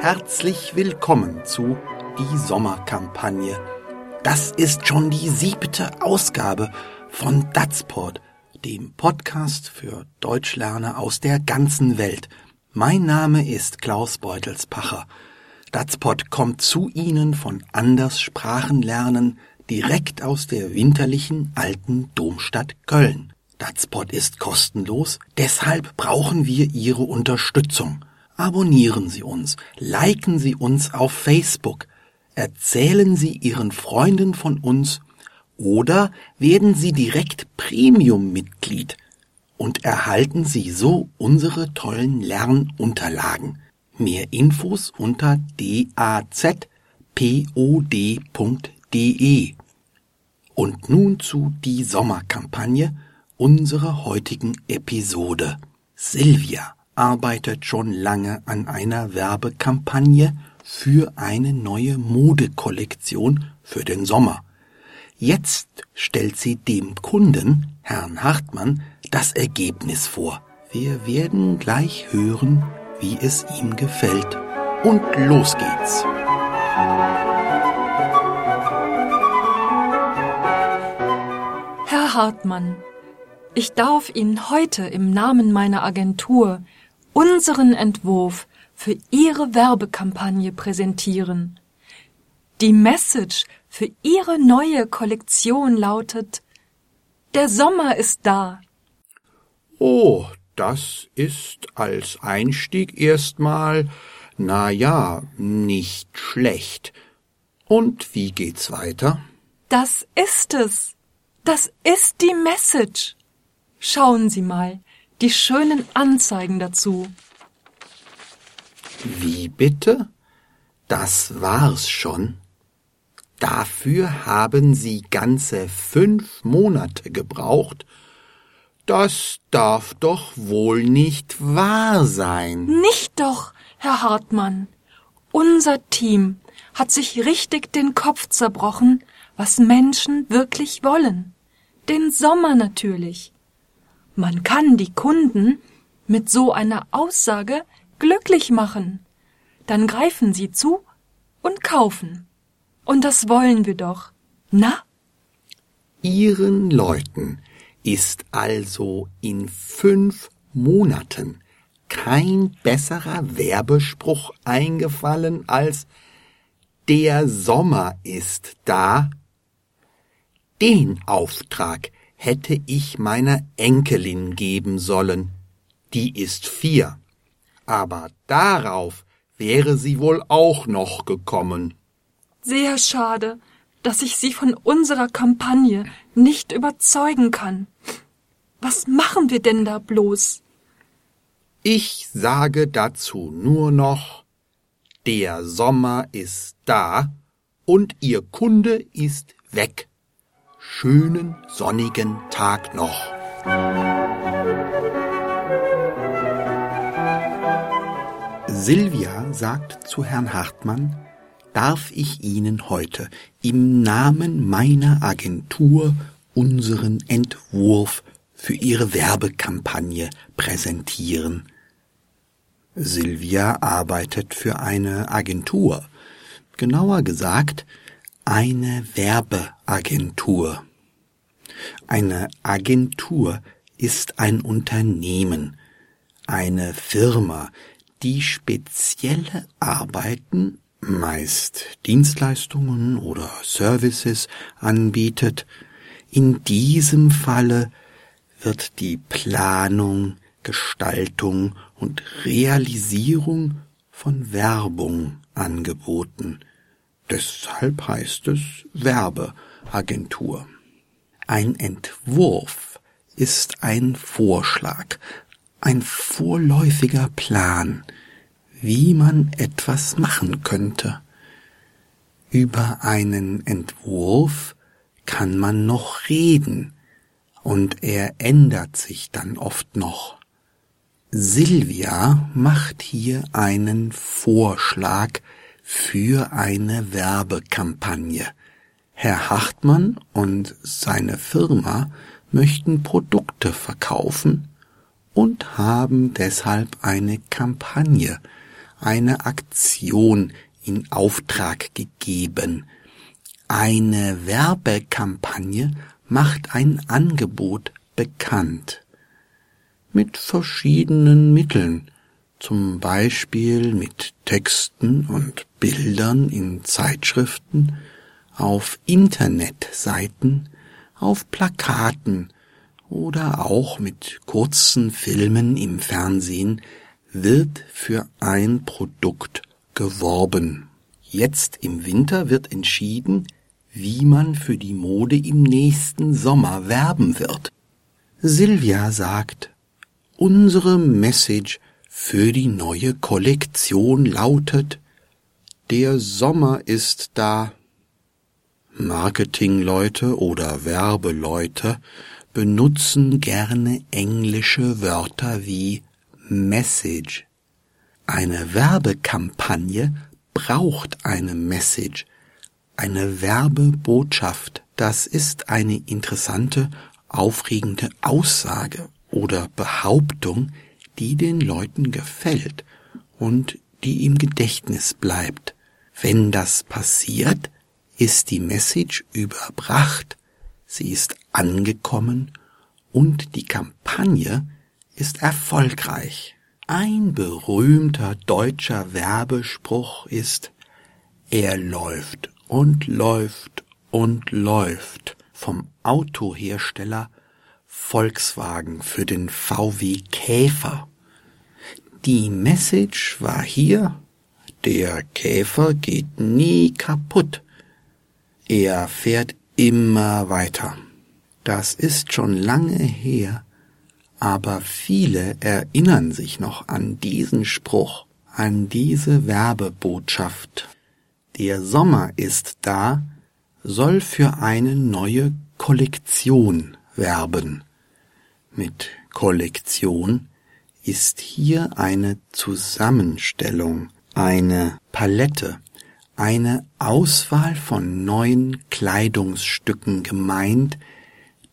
Herzlich willkommen zu Die Sommerkampagne. Das ist schon die siebte Ausgabe von Datsport, dem Podcast für Deutschlerner aus der ganzen Welt. Mein Name ist Klaus Beutelspacher. Datspot kommt zu Ihnen von Anders Sprachenlernen direkt aus der winterlichen alten Domstadt Köln. Datspot ist kostenlos, deshalb brauchen wir Ihre Unterstützung. Abonnieren Sie uns, liken Sie uns auf Facebook, erzählen Sie Ihren Freunden von uns oder werden Sie direkt Premium-Mitglied und erhalten Sie so unsere tollen Lernunterlagen. Mehr Infos unter dazpod.de. Und nun zu die Sommerkampagne unserer heutigen Episode. Silvia arbeitet schon lange an einer Werbekampagne für eine neue Modekollektion für den Sommer. Jetzt stellt sie dem Kunden, Herrn Hartmann, das Ergebnis vor. Wir werden gleich hören, wie es ihm gefällt. Und los geht's. Herr Hartmann, ich darf Ihnen heute im Namen meiner Agentur unseren Entwurf für Ihre Werbekampagne präsentieren. Die Message für Ihre neue Kollektion lautet Der Sommer ist da. Oh, das ist als Einstieg erstmal, na ja, nicht schlecht. Und wie geht's weiter? Das ist es. Das ist die Message. Schauen Sie mal, die schönen Anzeigen dazu. Wie bitte? Das war's schon? Dafür haben Sie ganze fünf Monate gebraucht? Das darf doch wohl nicht wahr sein. Nicht doch, Herr Hartmann. Unser Team hat sich richtig den Kopf zerbrochen, was Menschen wirklich wollen. Den Sommer natürlich. Man kann die Kunden mit so einer Aussage glücklich machen. Dann greifen sie zu und kaufen. Und das wollen wir doch. Na? Ihren Leuten ist also in fünf Monaten kein besserer Werbespruch eingefallen als Der Sommer ist da? Den Auftrag hätte ich meiner Enkelin geben sollen. Die ist vier. Aber darauf wäre sie wohl auch noch gekommen. Sehr schade, dass ich Sie von unserer Kampagne nicht überzeugen kann. Was machen wir denn da bloß? Ich sage dazu nur noch, der Sommer ist da und Ihr Kunde ist weg schönen sonnigen Tag noch. Silvia sagt zu Herrn Hartmann, darf ich Ihnen heute im Namen meiner Agentur unseren Entwurf für Ihre Werbekampagne präsentieren. Silvia arbeitet für eine Agentur, genauer gesagt eine Werbeagentur. Eine Agentur ist ein Unternehmen, eine Firma, die spezielle Arbeiten, meist Dienstleistungen oder Services anbietet. In diesem Falle wird die Planung, Gestaltung und Realisierung von Werbung angeboten. Deshalb heißt es Werbeagentur. Ein Entwurf ist ein Vorschlag, ein vorläufiger Plan, wie man etwas machen könnte. Über einen Entwurf kann man noch reden, und er ändert sich dann oft noch. Silvia macht hier einen Vorschlag, für eine Werbekampagne. Herr Hartmann und seine Firma möchten Produkte verkaufen und haben deshalb eine Kampagne eine Aktion in Auftrag gegeben. Eine Werbekampagne macht ein Angebot bekannt. Mit verschiedenen Mitteln, zum Beispiel mit Texten und Bildern in Zeitschriften, auf Internetseiten, auf Plakaten oder auch mit kurzen Filmen im Fernsehen wird für ein Produkt geworben. Jetzt im Winter wird entschieden, wie man für die Mode im nächsten Sommer werben wird. Silvia sagt, unsere Message für die neue Kollektion lautet, der Sommer ist da. Marketingleute oder Werbeleute benutzen gerne englische Wörter wie Message. Eine Werbekampagne braucht eine Message, eine Werbebotschaft. Das ist eine interessante, aufregende Aussage oder Behauptung, die den Leuten gefällt und die im Gedächtnis bleibt. Wenn das passiert, ist die Message überbracht, sie ist angekommen und die Kampagne ist erfolgreich. Ein berühmter deutscher Werbespruch ist Er läuft und läuft und läuft vom Autohersteller Volkswagen für den VW Käfer. Die Message war hier, der Käfer geht nie kaputt. Er fährt immer weiter. Das ist schon lange her, aber viele erinnern sich noch an diesen Spruch, an diese Werbebotschaft. Der Sommer ist da, soll für eine neue Kollektion werben. Mit Kollektion ist hier eine Zusammenstellung, eine Palette, eine Auswahl von neuen Kleidungsstücken gemeint,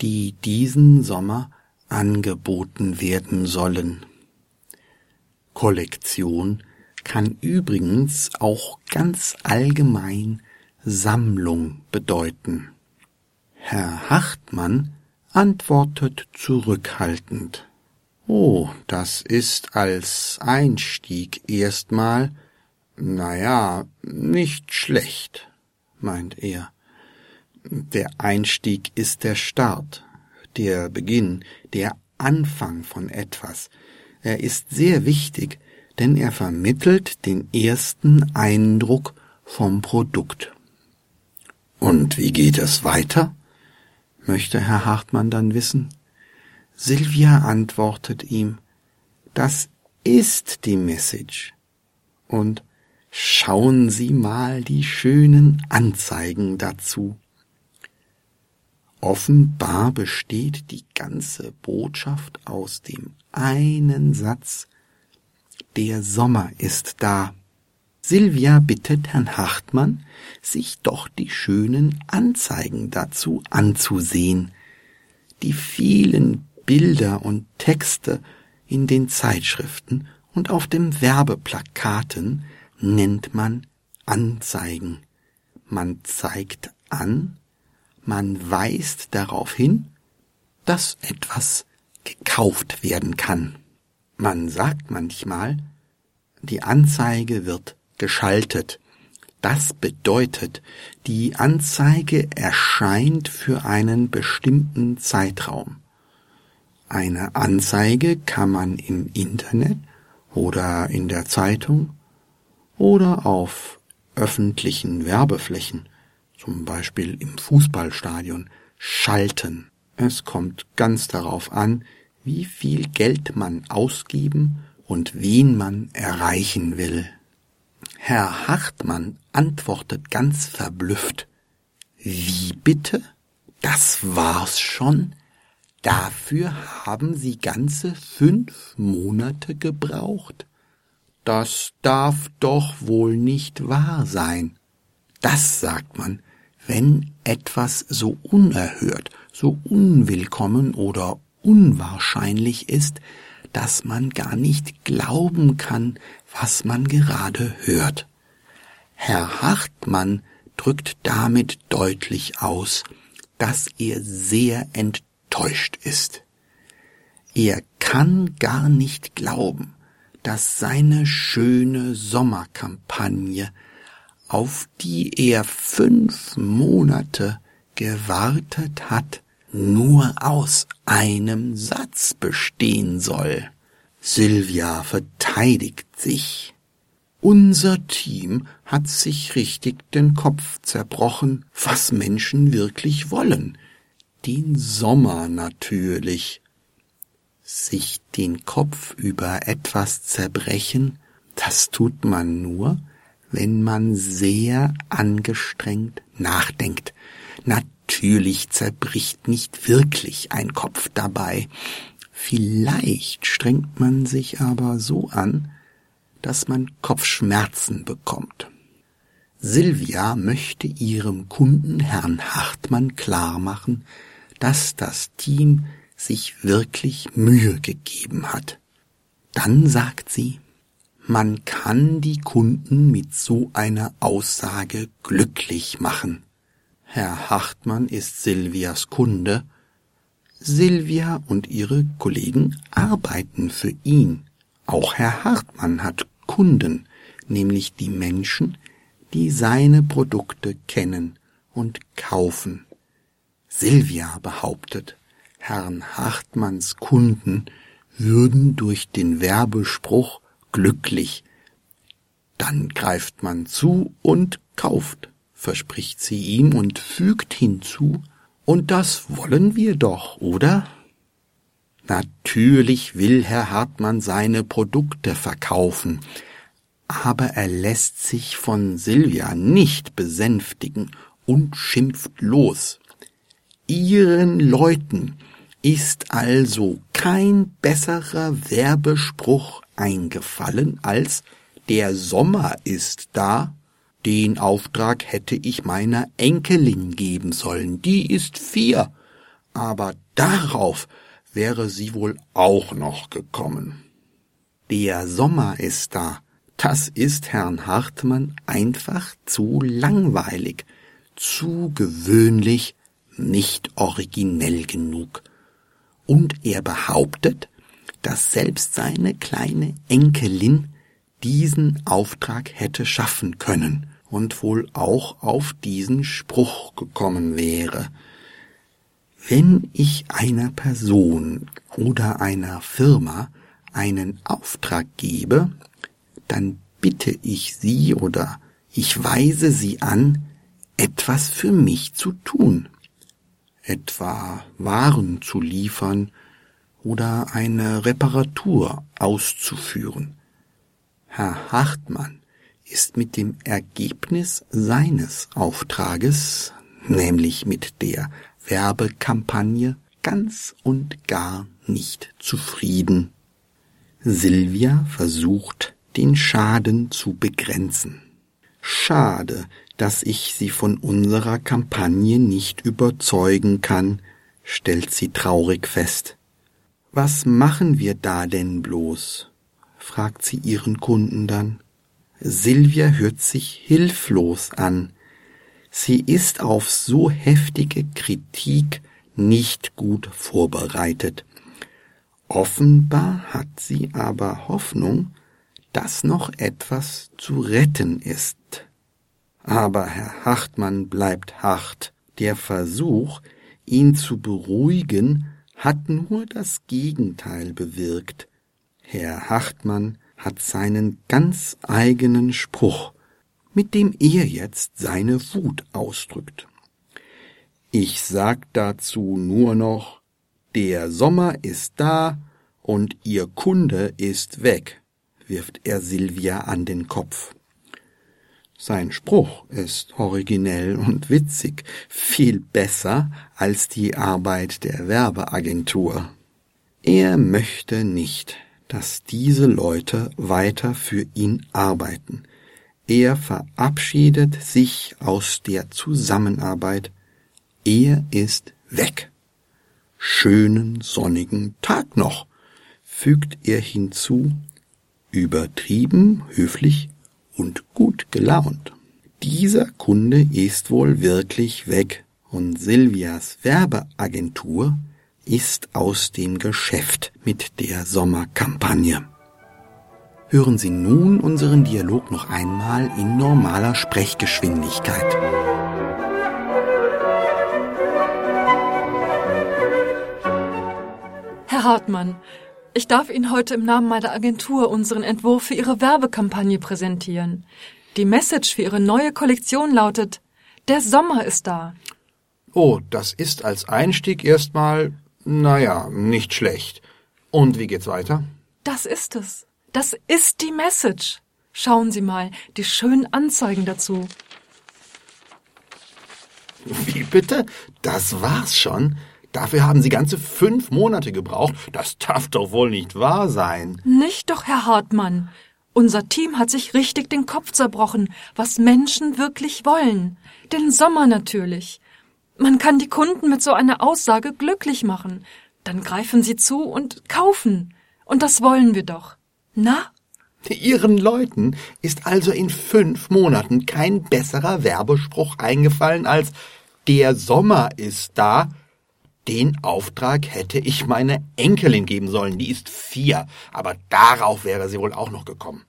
die diesen Sommer angeboten werden sollen. Kollektion kann übrigens auch ganz allgemein Sammlung bedeuten. Herr Hartmann antwortet zurückhaltend. Oh, das ist als Einstieg erstmal, na ja, nicht schlecht, meint er. Der Einstieg ist der Start, der Beginn, der Anfang von etwas. Er ist sehr wichtig, denn er vermittelt den ersten Eindruck vom Produkt. Und wie geht es weiter? möchte Herr Hartmann dann wissen. Silvia antwortet ihm, das ist die Message. Und schauen Sie mal die schönen Anzeigen dazu. Offenbar besteht die ganze Botschaft aus dem einen Satz Der Sommer ist da. Silvia bittet Herrn Hartmann, sich doch die schönen Anzeigen dazu anzusehen. Die vielen Bilder und Texte in den Zeitschriften und auf den Werbeplakaten nennt man Anzeigen. Man zeigt an, man weist darauf hin, dass etwas gekauft werden kann. Man sagt manchmal, die Anzeige wird geschaltet. Das bedeutet, die Anzeige erscheint für einen bestimmten Zeitraum. Eine Anzeige kann man im Internet oder in der Zeitung oder auf öffentlichen Werbeflächen, zum Beispiel im Fußballstadion, schalten. Es kommt ganz darauf an, wie viel Geld man ausgeben und wen man erreichen will. Herr Hartmann antwortet ganz verblüfft. Wie bitte? Das war's schon? Dafür haben Sie ganze fünf Monate gebraucht? Das darf doch wohl nicht wahr sein. Das sagt man, wenn etwas so unerhört, so unwillkommen oder unwahrscheinlich ist, dass man gar nicht glauben kann, was man gerade hört. Herr Hartmann drückt damit deutlich aus, dass er sehr enttäuscht ist. Er kann gar nicht glauben, dass seine schöne Sommerkampagne, auf die er fünf Monate gewartet hat, nur aus einem Satz bestehen soll. Sylvia verteidigt sich. Unser Team hat sich richtig den Kopf zerbrochen, was Menschen wirklich wollen. Den Sommer natürlich. Sich den Kopf über etwas zerbrechen, das tut man nur, wenn man sehr angestrengt nachdenkt. Natürlich zerbricht nicht wirklich ein Kopf dabei. Vielleicht strengt man sich aber so an, dass man Kopfschmerzen bekommt. Silvia möchte ihrem Kunden Herrn Hartmann klarmachen, dass das Team sich wirklich Mühe gegeben hat. Dann sagt sie, man kann die Kunden mit so einer Aussage glücklich machen. Herr Hartmann ist Silvias Kunde. Silvia und ihre Kollegen arbeiten für ihn. Auch Herr Hartmann hat Kunden, nämlich die Menschen, die seine Produkte kennen und kaufen. Silvia behauptet, Herrn Hartmanns Kunden würden durch den Werbespruch glücklich. Dann greift man zu und kauft, verspricht sie ihm und fügt hinzu, und das wollen wir doch, oder? Natürlich will Herr Hartmann seine Produkte verkaufen, aber er lässt sich von Silvia nicht besänftigen und schimpft los. Ihren Leuten ist also kein besserer Werbespruch eingefallen als Der Sommer ist da. Den Auftrag hätte ich meiner Enkelin geben sollen, die ist vier, aber darauf wäre sie wohl auch noch gekommen. Der Sommer ist da. Das ist Herrn Hartmann einfach zu langweilig, zu gewöhnlich, nicht originell genug. Und er behauptet, dass selbst seine kleine Enkelin diesen Auftrag hätte schaffen können und wohl auch auf diesen Spruch gekommen wäre. Wenn ich einer Person oder einer Firma einen Auftrag gebe, dann bitte ich sie oder ich weise sie an, etwas für mich zu tun, etwa Waren zu liefern oder eine Reparatur auszuführen. Herr Hartmann ist mit dem Ergebnis seines Auftrages, nämlich mit der Werbekampagne ganz und gar nicht zufrieden. Silvia versucht, den Schaden zu begrenzen. Schade, dass ich sie von unserer Kampagne nicht überzeugen kann, stellt sie traurig fest. Was machen wir da denn bloß? fragt sie ihren Kunden dann. Silvia hört sich hilflos an, Sie ist auf so heftige Kritik nicht gut vorbereitet. Offenbar hat sie aber Hoffnung, dass noch etwas zu retten ist. Aber Herr Hartmann bleibt hart. Der Versuch, ihn zu beruhigen, hat nur das Gegenteil bewirkt. Herr Hartmann hat seinen ganz eigenen Spruch mit dem er jetzt seine Wut ausdrückt. Ich sag dazu nur noch, der Sommer ist da und ihr Kunde ist weg, wirft er Silvia an den Kopf. Sein Spruch ist originell und witzig, viel besser als die Arbeit der Werbeagentur. Er möchte nicht, dass diese Leute weiter für ihn arbeiten. Er verabschiedet sich aus der Zusammenarbeit. Er ist weg. Schönen sonnigen Tag noch. fügt er hinzu, übertrieben, höflich und gut gelaunt. Dieser Kunde ist wohl wirklich weg und Silvias Werbeagentur ist aus dem Geschäft mit der Sommerkampagne. Hören Sie nun unseren Dialog noch einmal in normaler Sprechgeschwindigkeit. Herr Hartmann, ich darf Ihnen heute im Namen meiner Agentur unseren Entwurf für Ihre Werbekampagne präsentieren. Die Message für Ihre neue Kollektion lautet, der Sommer ist da. Oh, das ist als Einstieg erstmal, naja, nicht schlecht. Und wie geht's weiter? Das ist es. Das ist die Message. Schauen Sie mal, die schönen Anzeigen dazu. Wie bitte? Das war's schon? Dafür haben Sie ganze fünf Monate gebraucht? Das darf doch wohl nicht wahr sein. Nicht doch, Herr Hartmann. Unser Team hat sich richtig den Kopf zerbrochen, was Menschen wirklich wollen. Den Sommer natürlich. Man kann die Kunden mit so einer Aussage glücklich machen. Dann greifen sie zu und kaufen. Und das wollen wir doch. Na? Ihren Leuten ist also in fünf Monaten kein besserer Werbespruch eingefallen als Der Sommer ist da. Den Auftrag hätte ich meiner Enkelin geben sollen, die ist vier, aber darauf wäre sie wohl auch noch gekommen.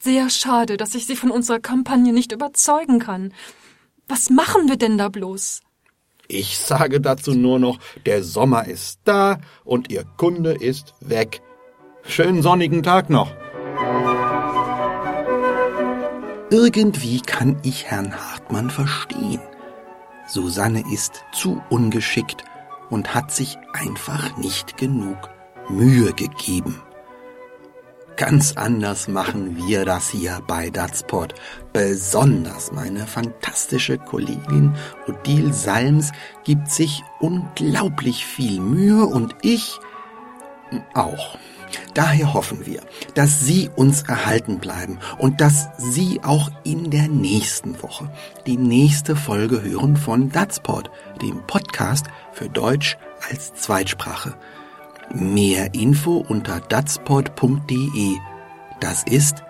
Sehr schade, dass ich Sie von unserer Kampagne nicht überzeugen kann. Was machen wir denn da bloß? Ich sage dazu nur noch, der Sommer ist da und Ihr Kunde ist weg. Schönen sonnigen Tag noch. Irgendwie kann ich Herrn Hartmann verstehen. Susanne ist zu ungeschickt und hat sich einfach nicht genug Mühe gegeben. Ganz anders machen wir das hier bei Datsport. Besonders meine fantastische Kollegin Odile Salms gibt sich unglaublich viel Mühe und ich auch. Daher hoffen wir, dass Sie uns erhalten bleiben und dass Sie auch in der nächsten Woche die nächste Folge hören von Datsport, dem Podcast für Deutsch als Zweitsprache. Mehr Info unter datspod.de. Das ist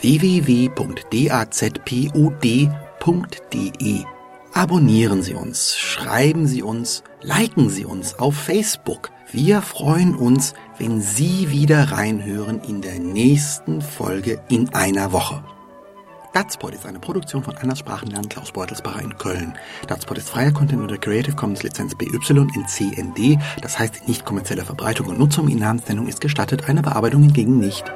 www.dazpod.de. Abonnieren Sie uns, schreiben Sie uns, liken Sie uns auf Facebook. Wir freuen uns, wenn Sie wieder reinhören in der nächsten Folge in einer Woche. Datspot ist eine Produktion von Anders Sprachenlernen Klaus Beutelsbacher in Köln. Datspot ist freier Content unter Creative Commons Lizenz BY in CND, das heißt nicht kommerzielle Verbreitung und Nutzung in Namensnennung ist gestattet, eine Bearbeitung hingegen nicht.